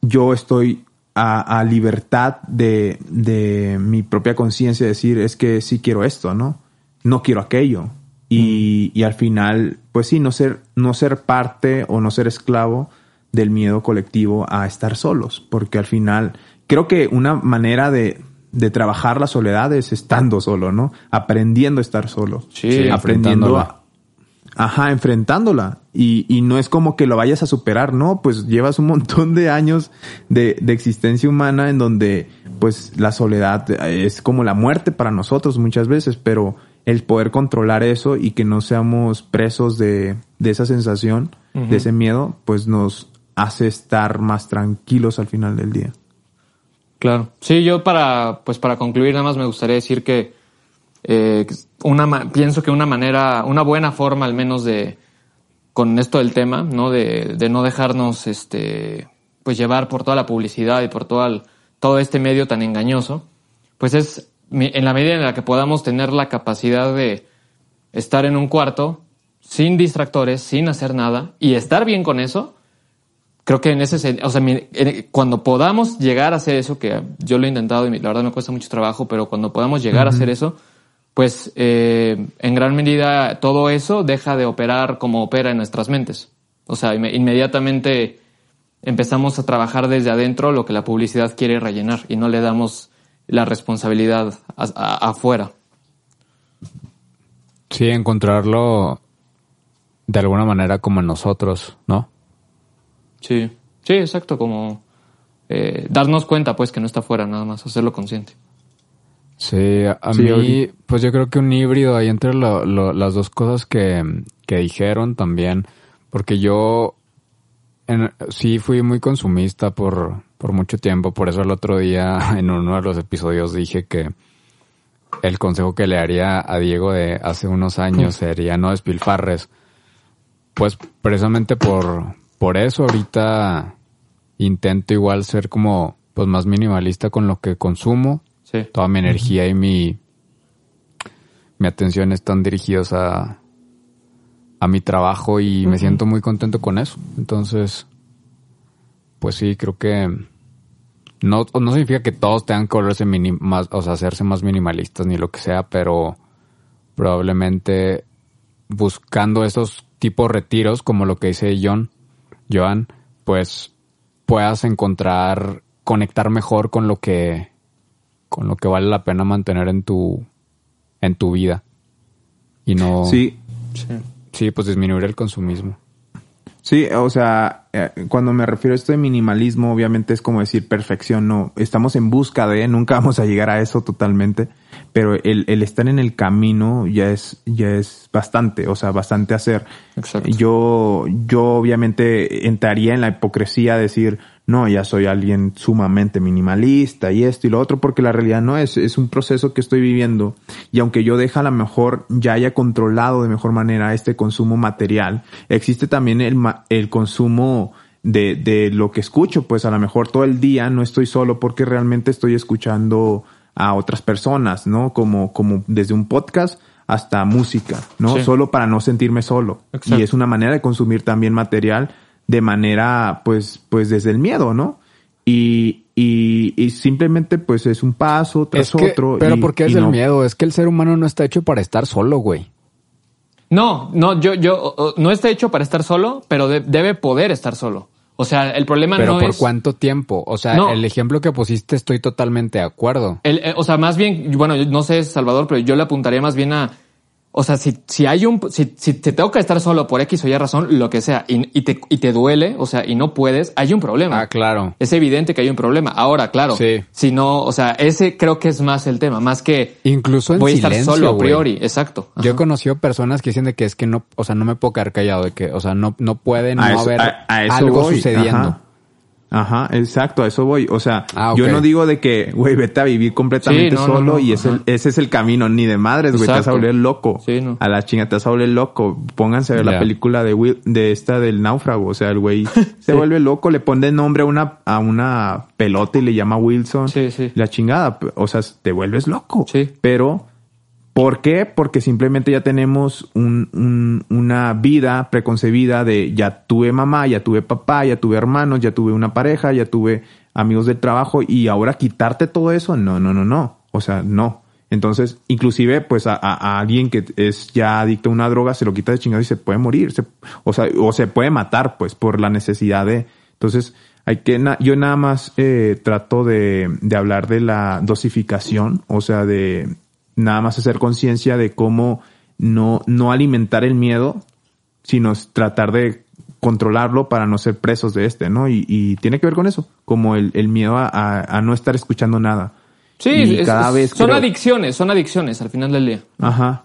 yo estoy a, libertad de, de, mi propia conciencia decir, es que sí quiero esto, ¿no? No quiero aquello. Y, y al final, pues sí, no ser, no ser parte o no ser esclavo del miedo colectivo a estar solos, porque al final creo que una manera de, de trabajar la soledad es estando solo, ¿no? Aprendiendo a estar solo. Sí, aprendiendo a, Ajá, enfrentándola. Y, y, no es como que lo vayas a superar, no, pues llevas un montón de años de, de, existencia humana en donde pues la soledad es como la muerte para nosotros muchas veces, pero el poder controlar eso y que no seamos presos de, de esa sensación, de ese miedo, pues nos hace estar más tranquilos al final del día. Claro. Sí, yo para, pues para concluir nada más me gustaría decir que eh, una, pienso que una manera, una buena forma al menos de, con esto del tema, ¿no? De, de no dejarnos, este, pues llevar por toda la publicidad y por todo, todo este medio tan engañoso, pues es en la medida en la que podamos tener la capacidad de estar en un cuarto sin distractores, sin hacer nada y estar bien con eso, creo que en ese, o sea, cuando podamos llegar a hacer eso, que yo lo he intentado y la verdad me cuesta mucho trabajo, pero cuando podamos llegar a hacer eso, pues eh, en gran medida todo eso deja de operar como opera en nuestras mentes. O sea, inmediatamente empezamos a trabajar desde adentro lo que la publicidad quiere rellenar y no le damos la responsabilidad afuera. Sí, encontrarlo de alguna manera como en nosotros, ¿no? Sí, sí, exacto, como eh, darnos cuenta pues que no está afuera nada más, hacerlo consciente. Sí, a mí, pues yo creo que un híbrido ahí entre las dos cosas que, dijeron también, porque yo sí fui muy consumista por, por mucho tiempo, por eso el otro día en uno de los episodios dije que el consejo que le haría a Diego de hace unos años sería no despilfarres, pues precisamente por, por eso ahorita intento igual ser como pues más minimalista con lo que consumo. Toda mi energía y mi, mi atención están dirigidos a, a mi trabajo y me siento muy contento con eso. Entonces, pues sí, creo que no, no significa que todos tengan que volverse más, o sea, hacerse más minimalistas ni lo que sea, pero probablemente buscando esos tipos retiros, como lo que dice John, Joan, pues puedas encontrar, conectar mejor con lo que con lo que vale la pena mantener en tu, en tu vida. Y no. Sí. Sí, pues disminuir el consumismo. Sí, o sea, eh, cuando me refiero a esto de minimalismo, obviamente es como decir perfección, no, estamos en busca de, nunca vamos a llegar a eso totalmente, pero el, el estar en el camino ya es, ya es bastante, o sea, bastante hacer. Exacto. Yo, yo obviamente entraría en la hipocresía de decir, no, ya soy alguien sumamente minimalista y esto y lo otro, porque la realidad no es, es un proceso que estoy viviendo y aunque yo deja a lo mejor ya haya controlado de mejor manera este consumo material, existe también el, el consumo de, de lo que escucho, pues a lo mejor todo el día no estoy solo porque realmente estoy escuchando a otras personas, ¿no? Como, como desde un podcast hasta música, ¿no? Solo para no sentirme solo. Y es una manera de consumir también material de manera, pues, pues desde el miedo, ¿no? Y, y, y simplemente, pues, es un paso tras otro. Pero ¿por qué es el miedo? Es que el ser humano no está hecho para estar solo, güey. No, no, yo, yo, no está hecho para estar solo, pero debe poder estar solo. O sea, el problema no es... ¿Pero por cuánto tiempo? O sea, el ejemplo que pusiste estoy totalmente de acuerdo. Eh, o sea, más bien, bueno, no sé, Salvador, pero yo le apuntaría más bien a o sea, si, si hay un, si, si te toca estar solo por X o Y razón, lo que sea, y, y, te, y te duele, o sea, y no puedes, hay un problema. Ah, claro. Es evidente que hay un problema. Ahora, claro. Sí. Si no, o sea, ese creo que es más el tema, más que. Incluso en voy a estar solo a priori. Exacto. Yo he conocido personas que dicen de que es que no, o sea, no me puedo quedar callado, de que, o sea, no, no puede no haber algo sucediendo. Ajá, exacto, a eso voy. O sea, ah, yo no digo de que, güey, vete a vivir completamente solo y ese, ese, es el camino, ni de madres, güey, te vas a volver loco. A la chinga te vas a volver loco. Pónganse a ver la película de Will, de esta del náufrago. O sea, el güey se vuelve loco, le pone nombre a una, a una pelota y le llama Wilson. Sí, sí. La chingada. O sea, te vuelves loco. Sí. Pero ¿Por qué? Porque simplemente ya tenemos un, una vida preconcebida de ya tuve mamá, ya tuve papá, ya tuve hermanos, ya tuve una pareja, ya tuve amigos del trabajo y ahora quitarte todo eso, no, no, no, no. O sea, no. Entonces, inclusive, pues a, alguien que es ya adicto a una droga, se lo quita de chingado y se puede morir. o sea, o se puede matar, pues, por la necesidad de... Entonces, hay que yo nada más eh, trato de, de hablar de la dosificación, o sea, de nada más hacer conciencia de cómo no, no alimentar el miedo, sino tratar de controlarlo para no ser presos de este, ¿no? Y, y tiene que ver con eso, como el, el miedo a, a, no estar escuchando nada. Sí, cada vez son adicciones, son adicciones al final del día. Ajá.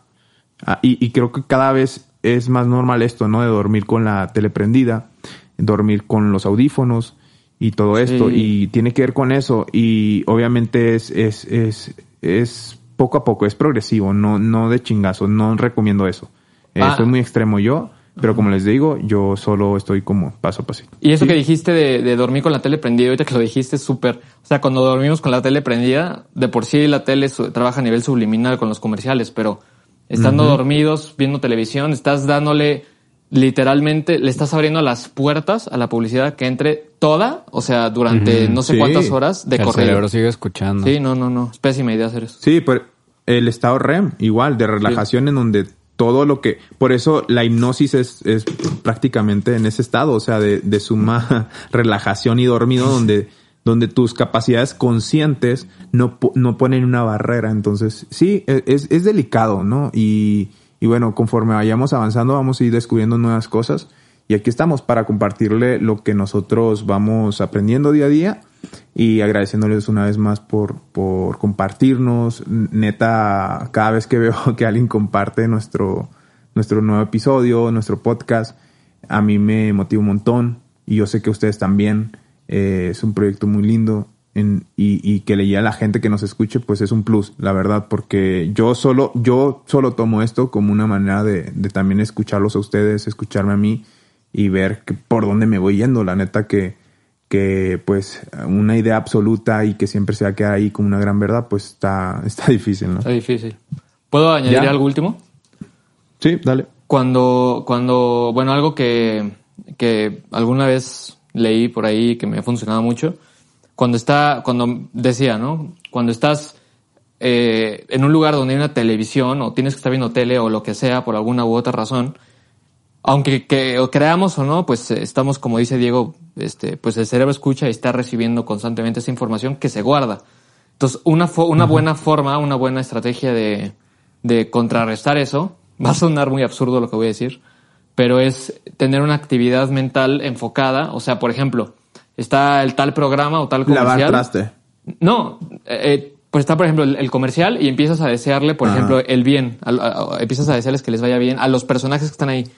Ah, y, y, creo que cada vez es más normal esto, ¿no? De dormir con la tele prendida, dormir con los audífonos y todo esto. Y tiene que ver con eso. Y obviamente es, es, es, es poco a poco, es progresivo, no, no de chingazo, no recomiendo eso. Eh, ah. Soy muy extremo yo, pero como les digo, yo solo estoy como paso a paso. Y eso que dijiste de, dormir con la tele prendida, ahorita que lo dijiste, súper. O sea, cuando dormimos con la tele prendida, de por sí la tele trabaja a nivel subliminal con los comerciales, pero estando dormidos, viendo televisión, estás dándole literalmente, le estás abriendo las puertas a la publicidad que entre toda, o sea, durante no sé cuántas horas de correr. El cerebro sigue escuchando. Sí, no, no, no. Es pésima idea hacer eso. Sí, pero el estado REM, igual, de relajación en donde todo lo que... Por eso la hipnosis es, es prácticamente en ese estado, o sea, de, de suma relajación y dormido donde donde tus capacidades conscientes no, no ponen una barrera. Entonces, sí, e, es, es delicado, ¿no? Y, y bueno, conforme vayamos avanzando, vamos a ir descubriendo nuevas cosas. Y aquí estamos para compartirle lo que nosotros vamos aprendiendo día a día y agradeciéndoles una vez más por, por compartirnos. Neta, cada vez que veo que alguien comparte nuestro, nuestro nuevo episodio, nuestro podcast, a mí me motiva un montón y yo sé que ustedes también. Eh, es un proyecto muy lindo en, y, y, que leía a la gente que nos escuche, pues es un plus, la verdad, porque yo solo, yo solo tomo esto como una manera de, de también escucharlos a ustedes, escucharme a mí y ver que, por dónde me voy yendo. La neta que, que pues una idea absoluta y que siempre se va a quedar ahí como una gran verdad, pues está, está difícil, ¿no? Está difícil. ¿Puedo añadir algo último? Sí, dale. Cuando, cuando, bueno, algo que, que alguna vez leí por ahí que me ha funcionado mucho, cuando está, cuando decía, ¿no? Cuando estás eh, en un lugar donde hay una televisión o tienes que estar viendo tele o lo que sea por alguna u otra razón, aunque que, creamos o no, pues eh, estamos, como dice Diego, este, pues el cerebro escucha y está recibiendo constantemente esa información que se guarda. Entonces, una, una buena forma, una buena estrategia de, de contrarrestar eso, va a sonar muy absurdo lo que voy a decir, pero es tener una actividad mental enfocada. O sea, por ejemplo, está el tal programa o tal comercial. Lavar traste. No, eh, eh, pues está, por ejemplo, el, comercial y empiezas a desearle, por ejemplo, el bien. empiezas a desearles que les vaya bien a los personajes que están ahí.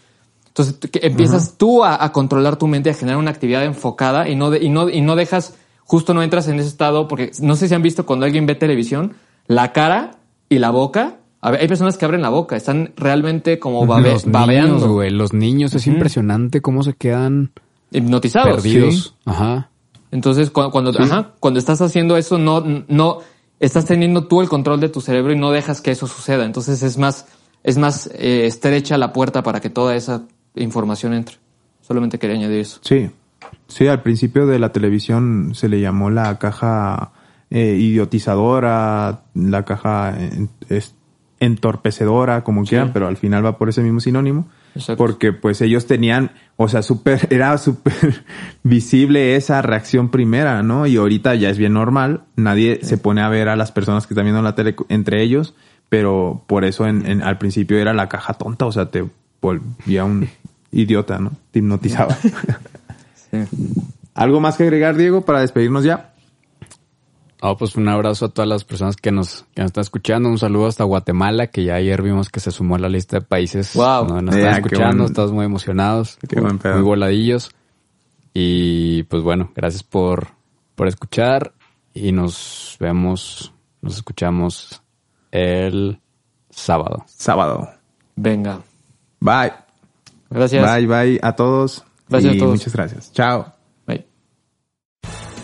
Entonces empiezas tú a, controlar tu mente, a generar una actividad enfocada y no, y no, y no dejas, justo no entras en ese estado, porque no sé si han visto cuando alguien ve televisión, la cara y la boca hay personas que abren la boca, están realmente como los babeando. los niños, es impresionante cómo se quedan hipnotizados. Perdidos. Ajá. Entonces, cuando, cuando estás haciendo eso, no, no, estás teniendo tú el control de tu cerebro y no dejas que eso suceda. Entonces es más, es más eh, estrecha la puerta para que toda esa información entre. Solamente quería añadir eso. Sí. Sí, al principio de la televisión se le llamó la caja eh, idiotizadora, la caja entorpecedora, como quieran, pero al final va por ese mismo sinónimo. Porque pues ellos tenían, o sea, súper, era súper visible esa reacción primera, ¿no? Y ahorita ya es bien normal, nadie se pone a ver a las personas que están viendo la tele entre ellos, pero por eso en, al principio era la caja tonta, o sea, te volvía un idiota, ¿no? Te hipnotizaba. ¿Algo más que agregar, Diego, para despedirnos ya? Oh, pues un abrazo a todas las personas que nos, que nos están escuchando. Un saludo hasta Guatemala, que ya ayer vimos que se sumó a la lista de países. Wow. nos están escuchando, estamos muy emocionados. Qué buen Muy voladillos. Y pues bueno, gracias por, por escuchar y nos vemos, nos escuchamos el sábado. Sábado. Venga. Bye. Gracias. Bye, bye a todos. Gracias y a todos. Muchas gracias. Chao.